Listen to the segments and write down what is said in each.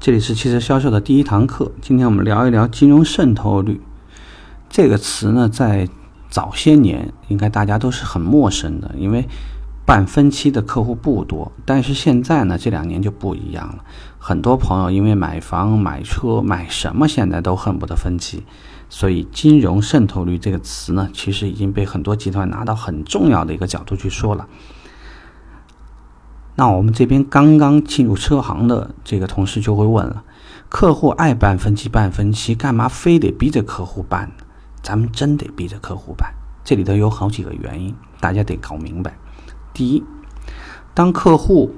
这里是汽车销售的第一堂课。今天我们聊一聊金融渗透率这个词呢，在早些年应该大家都是很陌生的，因为办分期的客户不多。但是现在呢，这两年就不一样了。很多朋友因为买房、买车、买什么，现在都恨不得分期。所以，金融渗透率这个词呢，其实已经被很多集团拿到很重要的一个角度去说了。那我们这边刚刚进入车行的这个同事就会问了：客户爱办分期办分期，干嘛非得逼着客户办？咱们真得逼着客户办？这里头有好几个原因，大家得搞明白。第一，当客户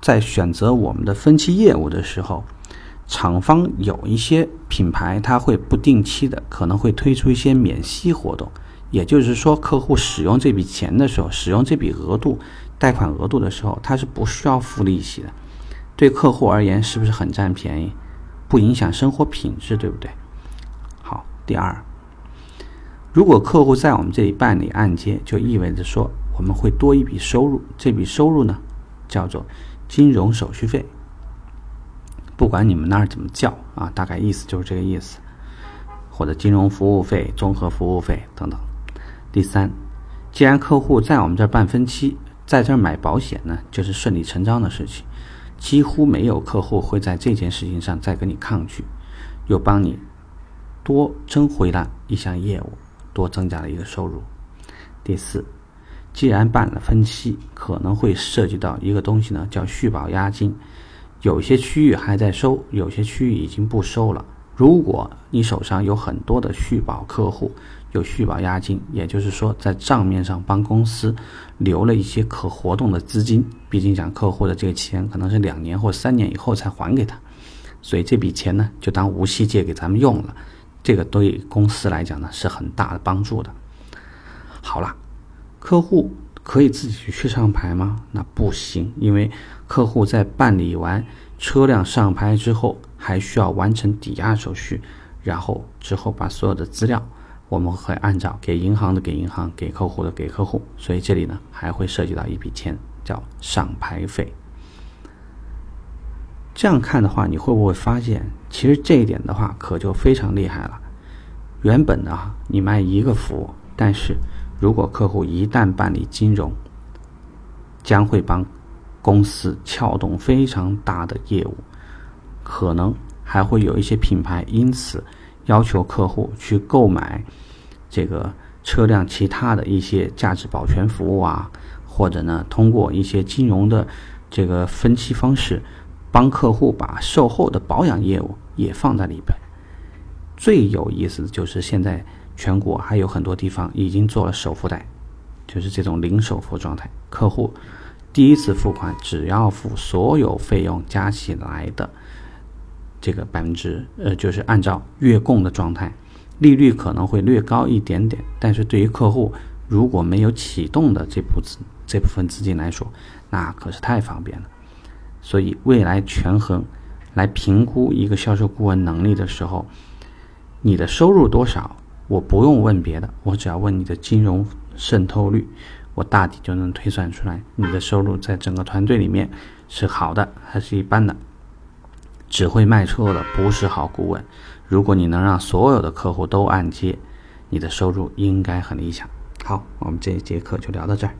在选择我们的分期业务的时候，厂方有一些品牌，他会不定期的可能会推出一些免息活动，也就是说，客户使用这笔钱的时候，使用这笔额度。贷款额度的时候，它是不需要付利息的，对客户而言是不是很占便宜？不影响生活品质，对不对？好，第二，如果客户在我们这里办理按揭，就意味着说我们会多一笔收入，这笔收入呢叫做金融手续费，不管你们那儿怎么叫啊，大概意思就是这个意思，或者金融服务费、综合服务费等等。第三，既然客户在我们这儿办分期。在这儿买保险呢，就是顺理成章的事情，几乎没有客户会在这件事情上再跟你抗拒，又帮你多争回了一项业务，多增加了一个收入。第四，既然办了分期，可能会涉及到一个东西呢，叫续保押金，有些区域还在收，有些区域已经不收了。如果你手上有很多的续保客户，有续保押金，也就是说在账面上帮公司留了一些可活动的资金。毕竟讲客户的这个钱可能是两年或三年以后才还给他，所以这笔钱呢就当无息借给咱们用了。这个对公司来讲呢是很大的帮助的。好了，客户可以自己去上牌吗？那不行，因为客户在办理完车辆上牌之后，还需要完成抵押手续，然后之后把所有的资料。我们会按照给银行的给银行，给客户的给客户，所以这里呢还会涉及到一笔钱，叫上牌费。这样看的话，你会不会发现，其实这一点的话可就非常厉害了。原本呢，你卖一个服务，但是如果客户一旦办理金融，将会帮公司撬动非常大的业务，可能还会有一些品牌因此要求客户去购买。这个车辆其他的一些价值保全服务啊，或者呢，通过一些金融的这个分期方式，帮客户把售后的保养业务也放在里边。最有意思的就是现在全国还有很多地方已经做了首付贷，就是这种零首付状态，客户第一次付款只要付所有费用加起来的这个百分之呃，就是按照月供的状态。利率可能会略高一点点，但是对于客户如果没有启动的这部资这部分资金来说，那可是太方便了。所以未来权衡来评估一个销售顾问能力的时候，你的收入多少，我不用问别的，我只要问你的金融渗透率，我大体就能推算出来你的收入在整个团队里面是好的还是一般的。只会卖车的不是好顾问。如果你能让所有的客户都按揭，你的收入应该很理想。好，我们这一节课就聊到这儿。